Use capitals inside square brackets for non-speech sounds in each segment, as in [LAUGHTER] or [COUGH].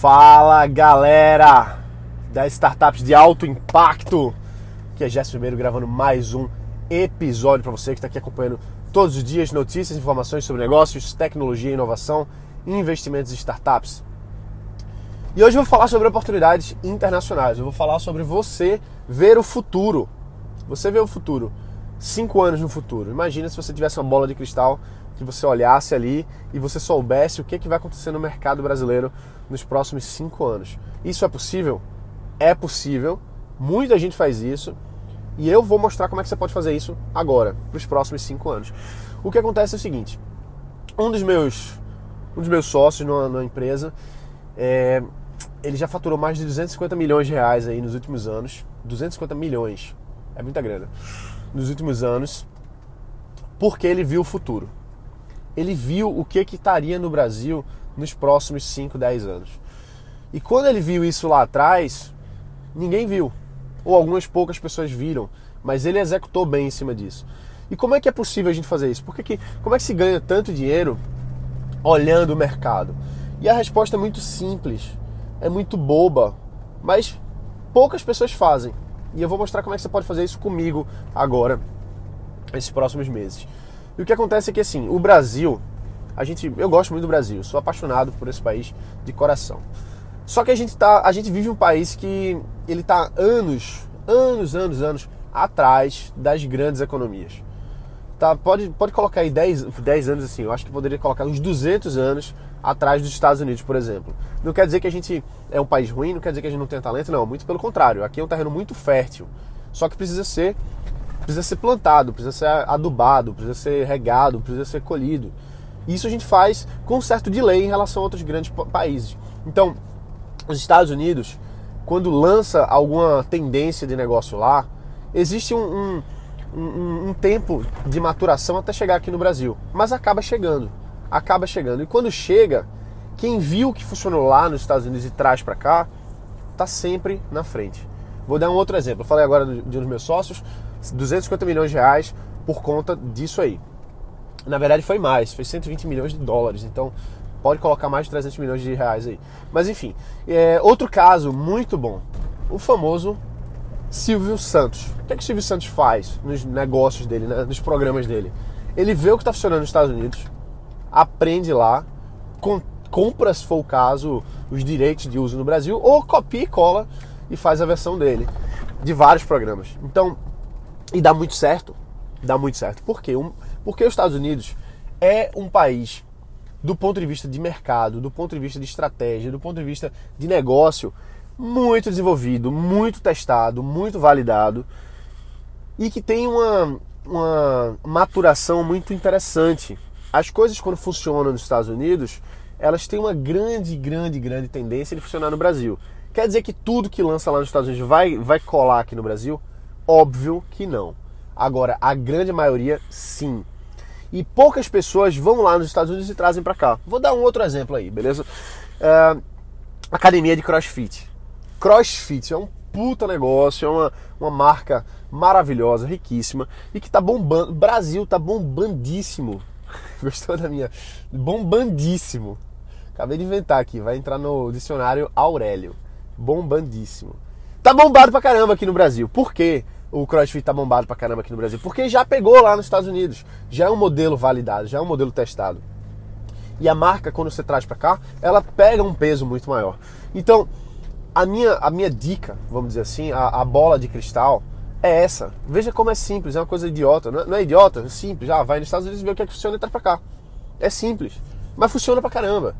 Fala galera das startups de alto impacto, que é Jéssica Ribeiro gravando mais um episódio para você que está aqui acompanhando todos os dias notícias, informações sobre negócios, tecnologia, inovação e investimentos em startups. E hoje eu vou falar sobre oportunidades internacionais. Eu vou falar sobre você ver o futuro. Você vê o futuro, cinco anos no futuro. Imagina se você tivesse uma bola de cristal que você olhasse ali e você soubesse o que, que vai acontecer no mercado brasileiro nos próximos cinco anos. Isso é possível? É possível. Muita gente faz isso. E eu vou mostrar como é que você pode fazer isso agora, para os próximos cinco anos. O que acontece é o seguinte: um dos meus, um dos meus sócios numa, numa empresa, é, ele já faturou mais de 250 milhões de reais aí nos últimos anos. 250 milhões. É muita grana. Nos últimos anos, porque ele viu o futuro ele viu o que que estaria no Brasil nos próximos 5, 10 anos. E quando ele viu isso lá atrás, ninguém viu. Ou algumas poucas pessoas viram, mas ele executou bem em cima disso. E como é que é possível a gente fazer isso? Porque que, como é que se ganha tanto dinheiro olhando o mercado? E a resposta é muito simples, é muito boba, mas poucas pessoas fazem. E eu vou mostrar como é que você pode fazer isso comigo agora, nesses próximos meses. E o que acontece é que assim, o Brasil, a gente, eu gosto muito do Brasil, sou apaixonado por esse país de coração. Só que a gente tá, a gente vive um país que ele está anos, anos, anos, anos atrás das grandes economias. Tá, pode, pode colocar aí 10, 10 anos assim, eu acho que poderia colocar uns 200 anos atrás dos Estados Unidos, por exemplo. Não quer dizer que a gente é um país ruim, não quer dizer que a gente não tem talento, não, muito pelo contrário. Aqui é um terreno muito fértil, só que precisa ser precisa ser plantado, precisa ser adubado, precisa ser regado, precisa ser colhido. Isso a gente faz com um certo delay em relação a outros grandes países. Então, os Estados Unidos, quando lança alguma tendência de negócio lá, existe um, um, um, um tempo de maturação até chegar aqui no Brasil. Mas acaba chegando. Acaba chegando. E quando chega, quem viu que funcionou lá nos Estados Unidos e traz para cá, está sempre na frente. Vou dar um outro exemplo. Eu falei agora de um dos meus sócios, 250 milhões de reais por conta disso aí. Na verdade foi mais, foi 120 milhões de dólares, então pode colocar mais de 300 milhões de reais aí. Mas enfim, é, outro caso muito bom, o famoso Silvio Santos. O que, é que o Silvio Santos faz nos negócios dele, né, nos programas dele? Ele vê o que está funcionando nos Estados Unidos, aprende lá, com, compra, se for o caso, os direitos de uso no Brasil, ou copia e cola e faz a versão dele de vários programas. Então, e dá muito certo. Dá muito certo. Por quê? Um, porque os Estados Unidos é um país, do ponto de vista de mercado, do ponto de vista de estratégia, do ponto de vista de negócio, muito desenvolvido, muito testado, muito validado e que tem uma, uma maturação muito interessante. As coisas, quando funcionam nos Estados Unidos, elas têm uma grande, grande, grande tendência de funcionar no Brasil. Quer dizer que tudo que lança lá nos Estados Unidos vai, vai colar aqui no Brasil? Óbvio que não. Agora, a grande maioria, sim. E poucas pessoas vão lá nos Estados Unidos e trazem para cá. Vou dar um outro exemplo aí, beleza? Uh, academia de CrossFit. CrossFit é um puta negócio, é uma, uma marca maravilhosa, riquíssima e que tá bombando. Brasil tá bombandíssimo. [LAUGHS] Gostou da minha? Bombandíssimo. Acabei de inventar aqui, vai entrar no dicionário Aurélio. Bombandíssimo. Tá bombado pra caramba aqui no Brasil. Por quê? O CrossFit tá bombado pra caramba aqui no Brasil? Porque já pegou lá nos Estados Unidos. Já é um modelo validado, já é um modelo testado. E a marca, quando você traz para cá, ela pega um peso muito maior. Então, a minha, a minha dica, vamos dizer assim, a, a bola de cristal é essa. Veja como é simples, é uma coisa idiota. Não é, não é idiota, é simples. Já vai nos Estados Unidos e vê o que é que funciona e traz pra cá. É simples. Mas funciona pra caramba.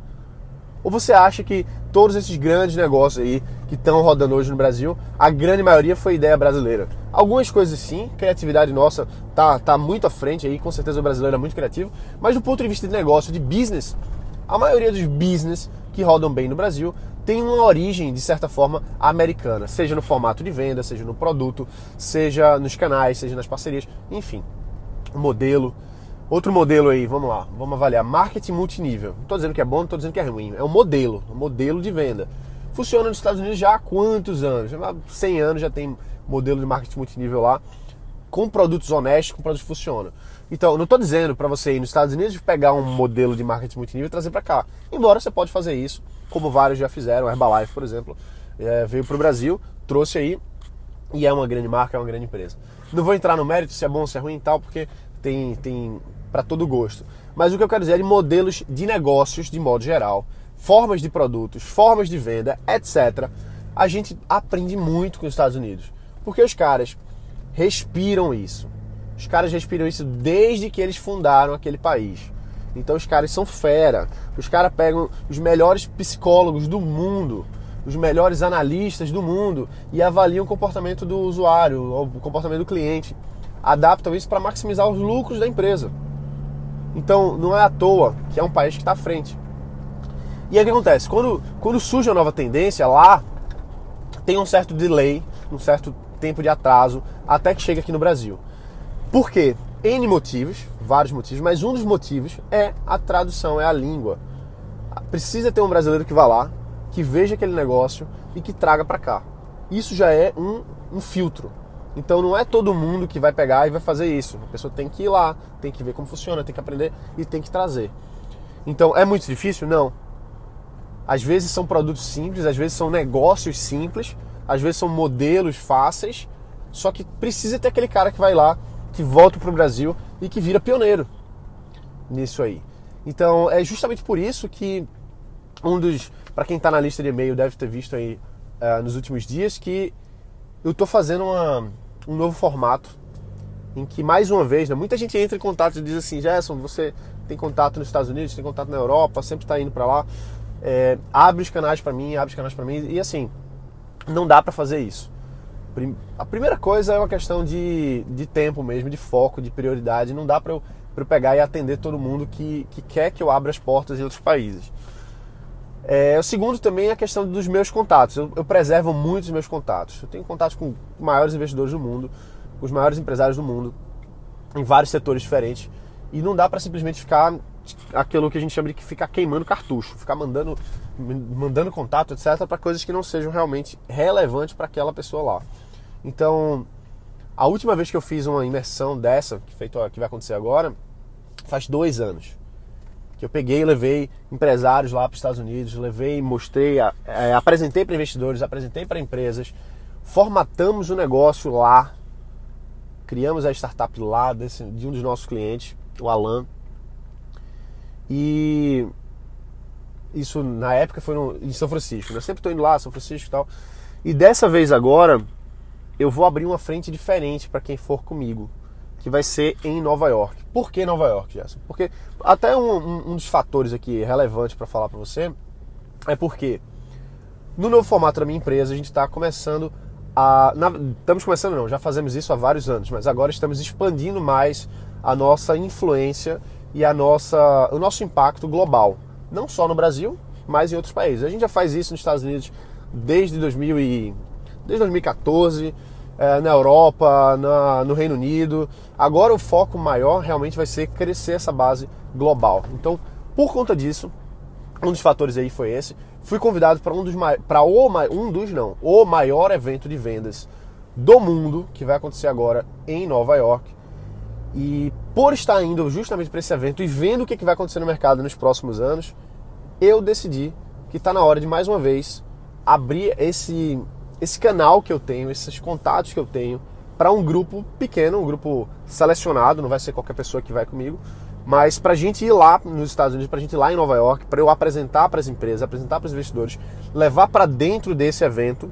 Ou você acha que todos esses grandes negócios aí que estão rodando hoje no Brasil, a grande maioria foi ideia brasileira? Algumas coisas sim, criatividade nossa tá, tá muito à frente aí, com certeza o brasileiro é muito criativo, mas do ponto de vista de negócio, de business, a maioria dos business que rodam bem no Brasil tem uma origem, de certa forma, americana, seja no formato de venda, seja no produto, seja nos canais, seja nas parcerias, enfim, modelo, Outro modelo aí, vamos lá, vamos avaliar. Marketing multinível. Não estou dizendo que é bom, não estou dizendo que é ruim. É um modelo, um modelo de venda. Funciona nos Estados Unidos já há quantos anos? Já há 100 anos já tem modelo de marketing multinível lá, com produtos honestos, com produtos que funcionam. Então, não estou dizendo para você ir nos Estados Unidos pegar um modelo de marketing multinível e trazer para cá. Embora você pode fazer isso como vários já fizeram. Herbalife, por exemplo, é, veio para o Brasil, trouxe aí e é uma grande marca, é uma grande empresa. Não vou entrar no mérito se é bom, se é ruim e tal, porque tem, tem para todo gosto. Mas o que eu quero dizer é de modelos de negócios de modo geral, formas de produtos, formas de venda, etc. A gente aprende muito com os Estados Unidos, porque os caras respiram isso. Os caras respiram isso desde que eles fundaram aquele país. Então os caras são fera. Os caras pegam os melhores psicólogos do mundo, os melhores analistas do mundo e avaliam o comportamento do usuário, o comportamento do cliente. Adaptam isso para maximizar os lucros da empresa. Então não é à toa que é um país que está à frente. E aí o que acontece? Quando, quando surge uma nova tendência lá, tem um certo delay, um certo tempo de atraso até que chega aqui no Brasil. Por quê? N motivos, vários motivos, mas um dos motivos é a tradução, é a língua. Precisa ter um brasileiro que vá lá, que veja aquele negócio e que traga para cá. Isso já é um, um filtro. Então não é todo mundo que vai pegar e vai fazer isso. A pessoa tem que ir lá, tem que ver como funciona, tem que aprender e tem que trazer. Então é muito difícil? Não. Às vezes são produtos simples, às vezes são negócios simples, às vezes são modelos fáceis, só que precisa ter aquele cara que vai lá, que volta para o Brasil e que vira pioneiro nisso aí. Então é justamente por isso que um dos, para quem está na lista de e-mail deve ter visto aí uh, nos últimos dias que eu estou fazendo uma, um novo formato em que mais uma vez, né, muita gente entra em contato e diz assim, Gerson, você tem contato nos Estados Unidos, tem contato na Europa, sempre está indo para lá, é, abre os canais para mim, abre os canais para mim e assim não dá para fazer isso. A primeira coisa é uma questão de, de tempo mesmo, de foco, de prioridade. Não dá para eu, eu pegar e atender todo mundo que, que quer que eu abra as portas em outros países. É, o segundo também é a questão dos meus contatos. Eu, eu preservo muito os meus contatos. Eu tenho contatos com os maiores investidores do mundo, com os maiores empresários do mundo, em vários setores diferentes. E não dá para simplesmente ficar aquilo que a gente chama de ficar queimando cartucho, ficar mandando, mandando contato, etc., para coisas que não sejam realmente relevantes para aquela pessoa lá. Então, a última vez que eu fiz uma imersão dessa, que, feito, que vai acontecer agora, faz dois anos. Que eu peguei e levei empresários lá para os Estados Unidos, levei, mostrei, é, apresentei para investidores, apresentei para empresas, formatamos o negócio lá, criamos a startup lá desse, de um dos nossos clientes, o Alan. E isso na época foi no, em São Francisco. Né? Eu sempre estou indo lá, São Francisco e tal. E dessa vez agora eu vou abrir uma frente diferente para quem for comigo, que vai ser em Nova York. Por que Nova York, Gerson? Porque até um, um, um dos fatores aqui relevantes para falar para você é porque no novo formato da minha empresa a gente está começando a, na, estamos começando não, já fazemos isso há vários anos, mas agora estamos expandindo mais a nossa influência e a nossa, o nosso impacto global, não só no Brasil, mas em outros países. A gente já faz isso nos Estados Unidos desde 2000 e, desde 2014 é, na Europa, na, no Reino Unido. Agora o foco maior realmente vai ser crescer essa base global. Então, por conta disso, um dos fatores aí foi esse. Fui convidado para um dos para o um dos não, o maior evento de vendas do mundo que vai acontecer agora em Nova York. E por estar indo justamente para esse evento e vendo o que vai acontecer no mercado nos próximos anos, eu decidi que está na hora de mais uma vez abrir esse esse canal que eu tenho, esses contatos que eu tenho para um grupo pequeno, um grupo selecionado, não vai ser qualquer pessoa que vai comigo, mas para a gente ir lá nos Estados Unidos, para a gente ir lá em Nova York, para eu apresentar para as empresas, apresentar para os investidores, levar para dentro desse evento.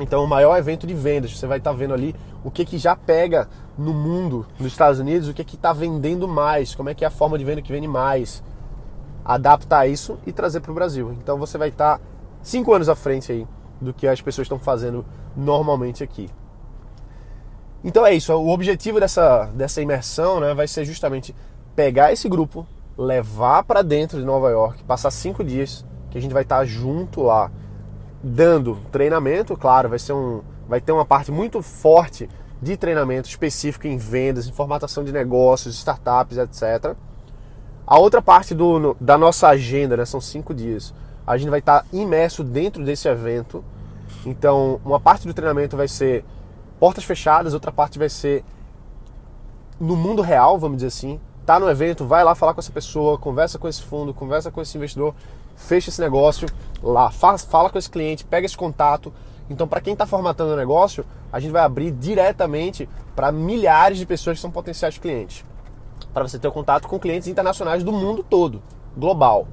Então, o maior evento de vendas, você vai estar tá vendo ali o que, que já pega no mundo, nos Estados Unidos, o que está vendendo mais, como é que é a forma de venda que vende mais, adaptar isso e trazer para o Brasil. Então, você vai estar tá cinco anos à frente aí do que as pessoas estão fazendo normalmente aqui. Então é isso, o objetivo dessa, dessa imersão né, vai ser justamente pegar esse grupo, levar para dentro de Nova York, passar cinco dias que a gente vai estar junto lá, dando treinamento, claro, vai, ser um, vai ter uma parte muito forte de treinamento específico em vendas, em formatação de negócios, startups, etc. A outra parte do, da nossa agenda, né, são cinco dias, a gente vai estar imerso dentro desse evento então, uma parte do treinamento vai ser portas fechadas, outra parte vai ser no mundo real, vamos dizer assim. Tá no evento, vai lá falar com essa pessoa, conversa com esse fundo, conversa com esse investidor fecha esse negócio lá, faz, fala com esse cliente, pega esse contato. Então, para quem está formatando o negócio, a gente vai abrir diretamente para milhares de pessoas que são potenciais clientes. Para você ter contato com clientes internacionais do mundo todo, global.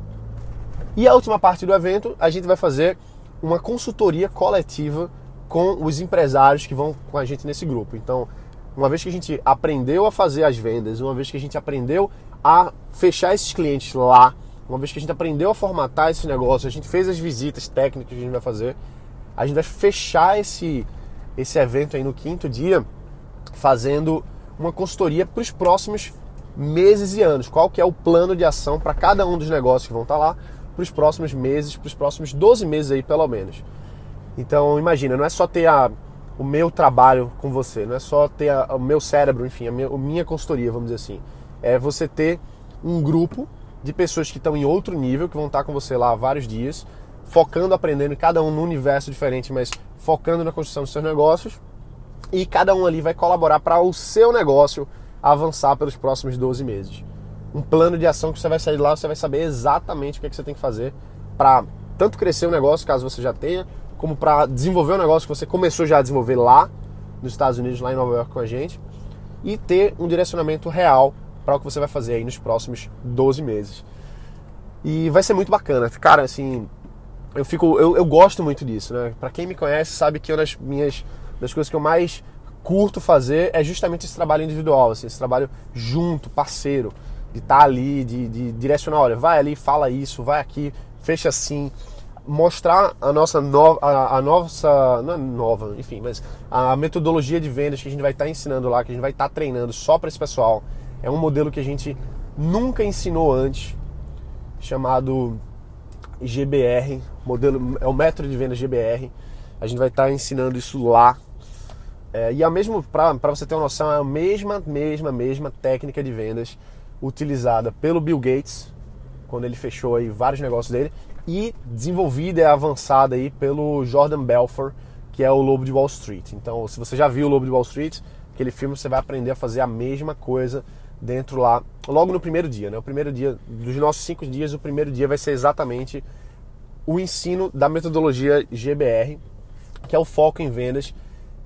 E a última parte do evento, a gente vai fazer uma consultoria coletiva com os empresários que vão com a gente nesse grupo. Então, uma vez que a gente aprendeu a fazer as vendas, uma vez que a gente aprendeu a fechar esses clientes lá, uma vez que a gente aprendeu a formatar esse negócio, a gente fez as visitas técnicas que a gente vai fazer, a gente vai fechar esse, esse evento aí no quinto dia fazendo uma consultoria para os próximos meses e anos. Qual que é o plano de ação para cada um dos negócios que vão estar tá lá para os próximos meses, para os próximos 12 meses aí pelo menos. Então imagina, não é só ter a, o meu trabalho com você, não é só ter a, o meu cérebro, enfim, a minha, a minha consultoria, vamos dizer assim. É você ter um grupo de pessoas que estão em outro nível, que vão estar com você lá vários dias, focando, aprendendo, cada um num universo diferente, mas focando na construção dos seus negócios. E cada um ali vai colaborar para o seu negócio avançar pelos próximos 12 meses. Um plano de ação que você vai sair lá, você vai saber exatamente o que, é que você tem que fazer para tanto crescer o negócio, caso você já tenha, como para desenvolver o negócio que você começou já a desenvolver lá nos Estados Unidos, lá em Nova York com a gente, e ter um direcionamento real para o que você vai fazer aí nos próximos 12 meses. E vai ser muito bacana. Cara, assim, eu fico eu, eu gosto muito disso, né? Para quem me conhece sabe que uma das minhas das coisas que eu mais curto fazer é justamente esse trabalho individual, assim, esse trabalho junto, parceiro, de estar tá ali, de, de direcionar, olha, vai ali, fala isso, vai aqui, fecha assim, mostrar a nossa nova, a, a, nossa, não é nova, enfim, mas a metodologia de vendas que a gente vai estar tá ensinando lá, que a gente vai estar tá treinando só para esse pessoal, é um modelo que a gente nunca ensinou antes, chamado GBR, modelo é o método de vendas GBR. A gente vai estar tá ensinando isso lá. É, e a mesmo para você ter uma noção, é a mesma, mesma, mesma técnica de vendas utilizada pelo Bill Gates quando ele fechou aí vários negócios dele e desenvolvida e avançada aí pelo Jordan Belfort, que é o Lobo de Wall Street. Então, se você já viu o Lobo de Wall Street, aquele filme você vai aprender a fazer a mesma coisa dentro lá, logo no primeiro dia, né? O primeiro dia dos nossos cinco dias, o primeiro dia vai ser exatamente o ensino da metodologia GBR, que é o foco em vendas,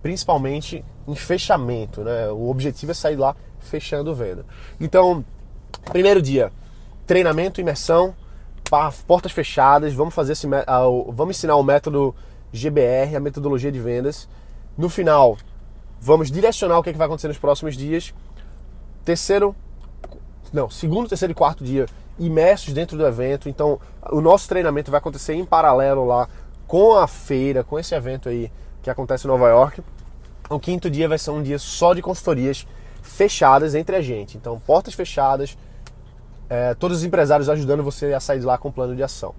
principalmente em fechamento, né? O objetivo é sair lá fechando venda. Então, primeiro dia, treinamento, imersão, portas fechadas, vamos fazer esse, vamos ensinar o método GBR, a metodologia de vendas. No final, vamos direcionar o que, é que vai acontecer nos próximos dias. Terceiro, não, segundo, terceiro e quarto dia imersos dentro do evento. Então, o nosso treinamento vai acontecer em paralelo lá com a feira, com esse evento aí que acontece em Nova York. O quinto dia vai ser um dia só de consultorias fechadas entre a gente. Então, portas fechadas, é, todos os empresários ajudando você a sair de lá com um plano de ação.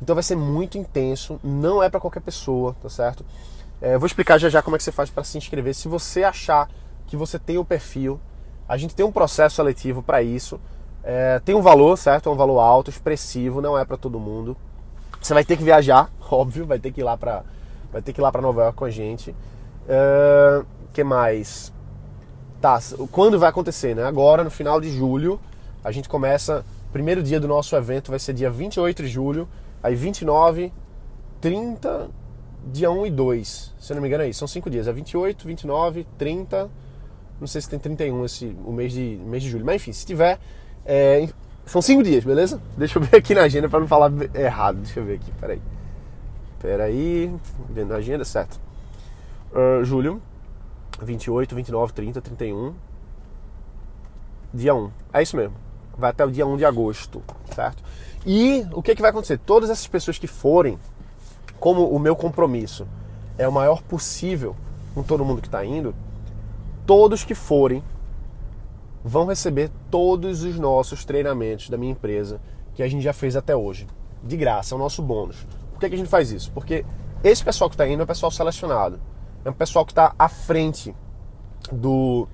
Então vai ser muito intenso, não é para qualquer pessoa, tá certo? É, eu vou explicar já já como é que você faz para se inscrever. Se você achar que você tem o perfil, a gente tem um processo seletivo para isso. É, tem um valor, certo? É um valor alto, expressivo, não é para todo mundo. Você vai ter que viajar, [LAUGHS] óbvio, vai ter que ir lá para vai ter que ir lá para Nova York com a gente. É, que mais? Tá, quando vai acontecer, né? Agora, no final de julho, a gente começa. Primeiro dia do nosso evento vai ser dia 28 de julho, aí 29, 30, dia 1 e 2. Se eu não me engano é isso, são cinco dias. É 28, 29, 30. Não sei se tem 31 esse, o mês de, mês de julho. Mas enfim, se tiver, é, são cinco dias, beleza? Deixa eu ver aqui na agenda para não falar errado. Deixa eu ver aqui, peraí. Peraí, vendo a agenda, certo. Uh, julho, 28, 29, 30, 31. Dia 1. É isso mesmo. Vai até o dia 1 de agosto, certo? E o que, que vai acontecer? Todas essas pessoas que forem, como o meu compromisso é o maior possível com todo mundo que está indo, todos que forem vão receber todos os nossos treinamentos da minha empresa que a gente já fez até hoje. De graça, é o nosso bônus. Por que, que a gente faz isso? Porque esse pessoal que está indo é um pessoal selecionado. É um pessoal que está à frente do.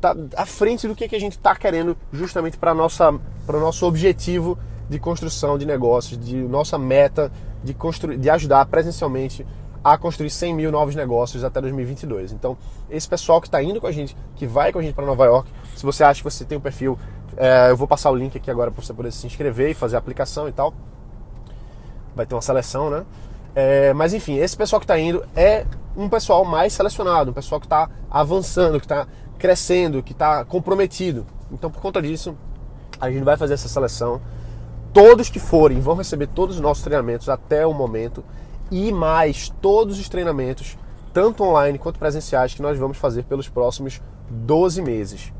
Tá à frente do que, que a gente está querendo justamente para o nosso objetivo de construção de negócios, de nossa meta de, construir, de ajudar presencialmente a construir 100 mil novos negócios até 2022. Então, esse pessoal que está indo com a gente, que vai com a gente para Nova York, se você acha que você tem um perfil, é, eu vou passar o link aqui agora para você poder se inscrever e fazer a aplicação e tal. vai ter uma seleção, né? É, mas enfim, esse pessoal que está indo é um pessoal mais selecionado, um pessoal que está avançando, que está crescendo, que está comprometido. Então, por conta disso, a gente vai fazer essa seleção. Todos que forem vão receber todos os nossos treinamentos até o momento e mais todos os treinamentos, tanto online quanto presenciais, que nós vamos fazer pelos próximos 12 meses,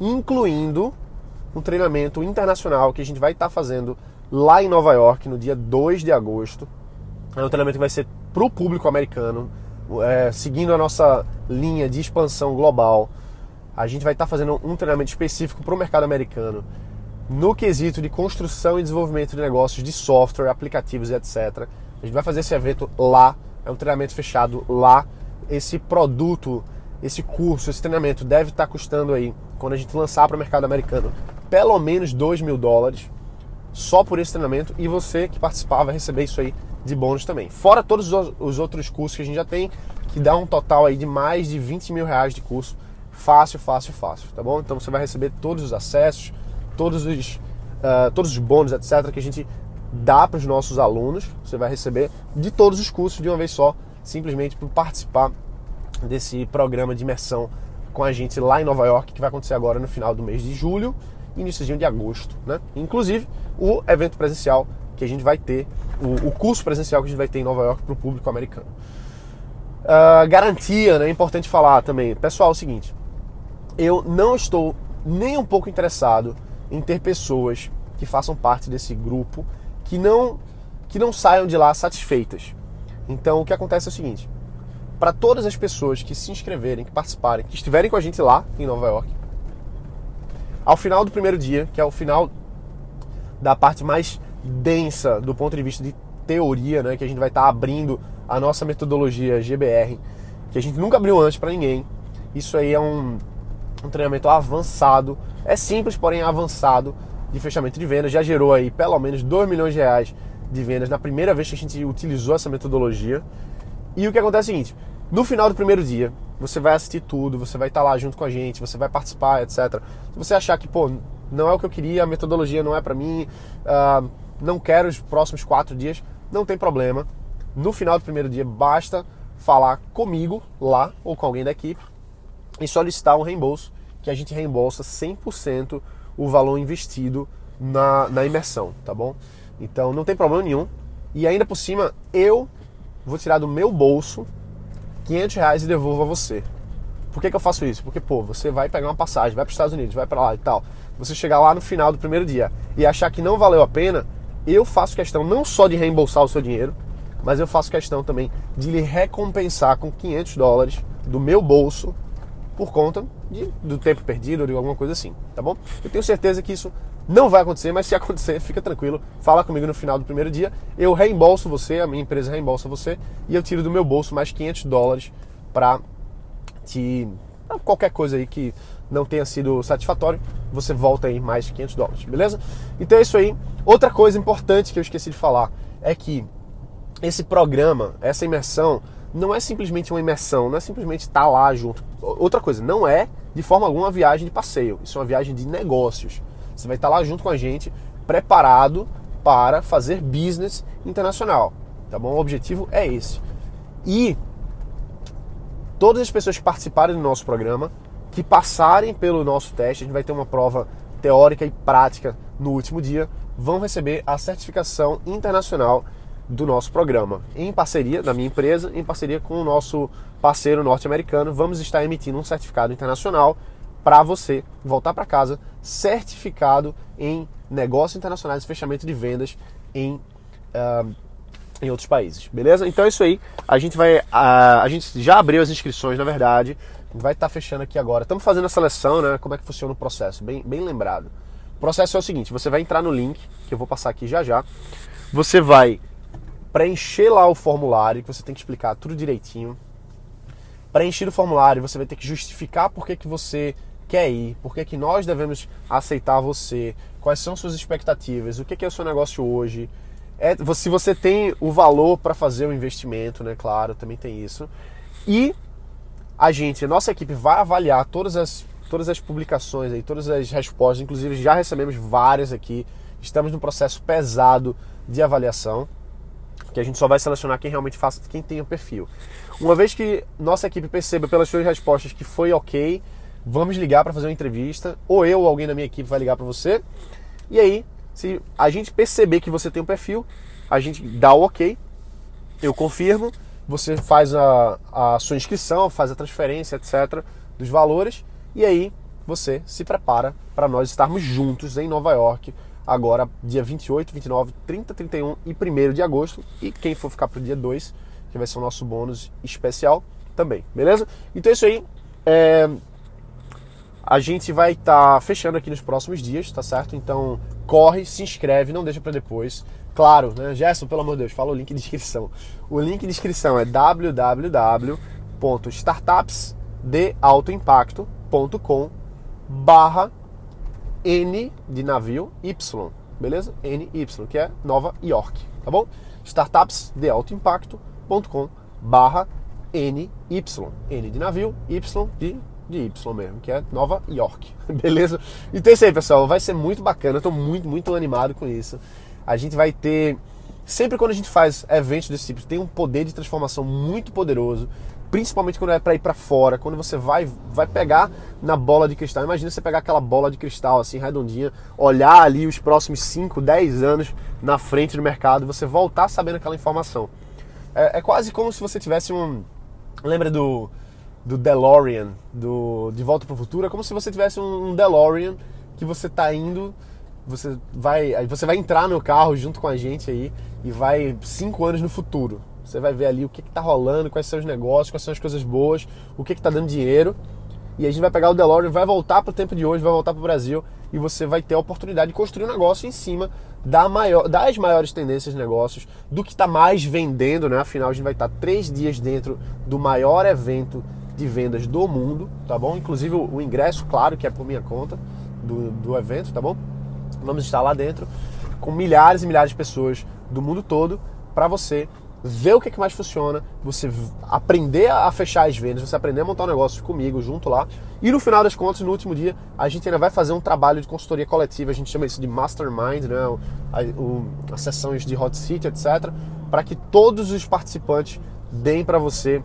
incluindo um treinamento internacional que a gente vai estar fazendo lá em Nova York no dia 2 de agosto. É um treinamento que vai ser para o público americano, é, seguindo a nossa linha de expansão global. A gente vai estar fazendo um treinamento específico para o mercado americano no quesito de construção e desenvolvimento de negócios de software, aplicativos e etc. A gente vai fazer esse evento lá, é um treinamento fechado lá. Esse produto, esse curso, esse treinamento deve estar custando aí, quando a gente lançar para o mercado americano, pelo menos 2 mil dólares só por esse treinamento e você que participar vai receber isso aí de bônus também. Fora todos os outros cursos que a gente já tem, que dá um total aí de mais de 20 mil reais de curso. Fácil, fácil, fácil, tá bom? Então você vai receber todos os acessos, todos os, uh, todos os bônus, etc., que a gente dá para os nossos alunos. Você vai receber de todos os cursos de uma vez só, simplesmente por participar desse programa de imersão com a gente lá em Nova York, que vai acontecer agora no final do mês de julho início de agosto, né? Inclusive o evento presencial que a gente vai ter, o, o curso presencial que a gente vai ter em Nova York para o público americano. Uh, garantia, né? É importante falar também. Pessoal, é o seguinte, eu não estou nem um pouco interessado em ter pessoas que façam parte desse grupo que não que não saiam de lá satisfeitas. Então, o que acontece é o seguinte: para todas as pessoas que se inscreverem, que participarem, que estiverem com a gente lá em Nova York, ao final do primeiro dia, que é o final da parte mais densa do ponto de vista de teoria, né, que a gente vai estar tá abrindo a nossa metodologia GBR, que a gente nunca abriu antes para ninguém. Isso aí é um, um treinamento avançado, é simples, porém avançado de fechamento de vendas. Já gerou aí pelo menos 2 milhões de reais de vendas na primeira vez que a gente utilizou essa metodologia. E o que acontece é o seguinte: no final do primeiro dia, você vai assistir tudo, você vai estar lá junto com a gente, você vai participar, etc. Se você achar que, pô, não é o que eu queria, a metodologia não é para mim, uh, não quero os próximos quatro dias, não tem problema. No final do primeiro dia, basta falar comigo lá ou com alguém da equipe e solicitar um reembolso, que a gente reembolsa 100% o valor investido na, na imersão, tá bom? Então não tem problema nenhum. E ainda por cima, eu vou tirar do meu bolso 500 reais e devolvo a você. Por que, que eu faço isso? Porque, pô, você vai pegar uma passagem, vai para os Estados Unidos, vai para lá e tal. Você chegar lá no final do primeiro dia e achar que não valeu a pena, eu faço questão não só de reembolsar o seu dinheiro, mas eu faço questão também de lhe recompensar com 500 dólares do meu bolso por conta de, do tempo perdido ou de alguma coisa assim, tá bom? Eu tenho certeza que isso não vai acontecer, mas se [LAUGHS] acontecer, fica tranquilo. Fala comigo no final do primeiro dia. Eu reembolso você, a minha empresa reembolsa você e eu tiro do meu bolso mais 500 dólares para te qualquer coisa aí que não tenha sido satisfatório, você volta aí mais 500 dólares, beleza? Então é isso aí. Outra coisa importante que eu esqueci de falar é que esse programa, essa imersão, não é simplesmente uma imersão, não é simplesmente estar tá lá junto. Outra coisa, não é de forma alguma uma viagem de passeio, isso é uma viagem de negócios. Você vai estar lá junto com a gente, preparado para fazer business internacional. Tá bom? O objetivo é esse. E todas as pessoas que participarem do nosso programa, que passarem pelo nosso teste, a gente vai ter uma prova teórica e prática no último dia, vão receber a certificação internacional do nosso programa. Em parceria da minha empresa, em parceria com o nosso parceiro norte-americano, vamos estar emitindo um certificado internacional para você voltar para casa certificado em negócios internacionais e fechamento de vendas em, uh, em outros países, beleza? Então é isso aí. A gente vai, uh, a gente já abriu as inscrições, na verdade. Vai estar tá fechando aqui agora. Estamos fazendo a seleção, né? Como é que funciona o processo? Bem, bem lembrado. O processo é o seguinte: você vai entrar no link que eu vou passar aqui já já. Você vai preencher lá o formulário que você tem que explicar tudo direitinho. Preencher o formulário, você vai ter que justificar por que, que você quer ir, por que, que nós devemos aceitar você, quais são suas expectativas, o que, que é o seu negócio hoje. É, se você tem o valor para fazer o investimento, né? Claro, também tem isso. E a gente, a nossa equipe vai avaliar todas as, todas as publicações aí, todas as respostas, inclusive já recebemos várias aqui. Estamos num processo pesado de avaliação. Que a gente só vai selecionar quem realmente faça, quem tem o perfil. Uma vez que nossa equipe perceba pelas suas respostas que foi ok, vamos ligar para fazer uma entrevista, ou eu ou alguém da minha equipe vai ligar para você. E aí, se a gente perceber que você tem um perfil, a gente dá o ok, eu confirmo, você faz a, a sua inscrição, faz a transferência, etc., dos valores, e aí você se prepara para nós estarmos juntos em Nova York agora dia 28, 29, 30, 31 e 1 de agosto. E quem for ficar para o dia 2, que vai ser o nosso bônus especial também, beleza? Então é isso aí. É... A gente vai estar tá fechando aqui nos próximos dias, tá certo? Então corre, se inscreve, não deixa para depois. Claro, né? Gerson, pelo amor de Deus, fala o link de inscrição. O link de inscrição é www.startupsdealtoimpacto.com barra N de navio Y, beleza? NY, que é Nova York, tá bom? Startups de alto impacto.com barra NY, N de navio, Y de, de Y mesmo, que é Nova York, [LAUGHS] beleza? Então é isso aí, pessoal, vai ser muito bacana, eu tô muito, muito animado com isso. A gente vai ter sempre quando a gente faz eventos desse tipo, tem um poder de transformação muito poderoso principalmente quando é para ir para fora, quando você vai vai pegar na bola de cristal. Imagina você pegar aquela bola de cristal assim redondinha, olhar ali os próximos 5, 10 anos na frente do mercado, você voltar sabendo aquela informação. É, é quase como se você tivesse um lembra do do DeLorean, do De Volta para o Futuro, é como se você tivesse um DeLorean que você tá indo, você vai, você vai entrar no carro junto com a gente aí e vai cinco anos no futuro. Você vai ver ali o que está rolando, quais são os negócios, quais são as coisas boas, o que está dando dinheiro. E a gente vai pegar o DeLorean, vai voltar para o tempo de hoje, vai voltar para o Brasil e você vai ter a oportunidade de construir um negócio em cima da maior, das maiores tendências de negócios, do que está mais vendendo, né? Afinal, a gente vai estar tá três dias dentro do maior evento de vendas do mundo, tá bom? Inclusive o, ingresso, claro, que é por minha conta do, do evento, tá bom? Vamos estar lá dentro com milhares e milhares de pessoas do mundo todo para você ver o que, é que mais funciona, você aprender a fechar as vendas, você aprender a montar um negócio comigo junto lá. E no final das contas, no último dia, a gente ainda vai fazer um trabalho de consultoria coletiva, a gente chama isso de mastermind, né? As sessões de hot seat, etc, para que todos os participantes deem para você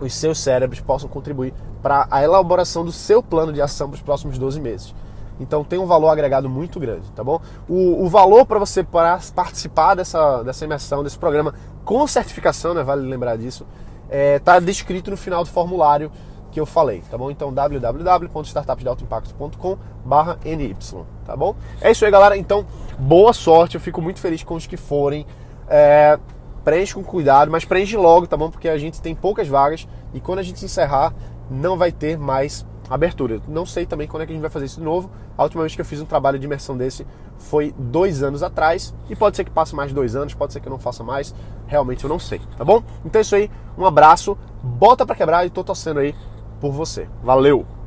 os seus cérebros possam contribuir para a elaboração do seu plano de ação para os próximos 12 meses. Então tem um valor agregado muito grande, tá bom? O, o valor para você participar dessa, dessa imersão, desse programa com certificação, né, vale lembrar disso, está é, tá descrito no final do formulário que eu falei, tá bom? Então www.startupsdealtoimpacto.com barra NY, tá bom? É isso aí, galera. Então, boa sorte. Eu fico muito feliz com os que forem. É, preenche com cuidado, mas preenche logo, tá bom? Porque a gente tem poucas vagas e quando a gente encerrar, não vai ter mais abertura. Não sei também quando é que a gente vai fazer isso de novo. A última vez que eu fiz um trabalho de imersão desse foi dois anos atrás. E pode ser que passe mais dois anos, pode ser que eu não faça mais. Realmente eu não sei, tá bom? Então é isso aí. Um abraço, bota para quebrar e tô torcendo aí por você. Valeu!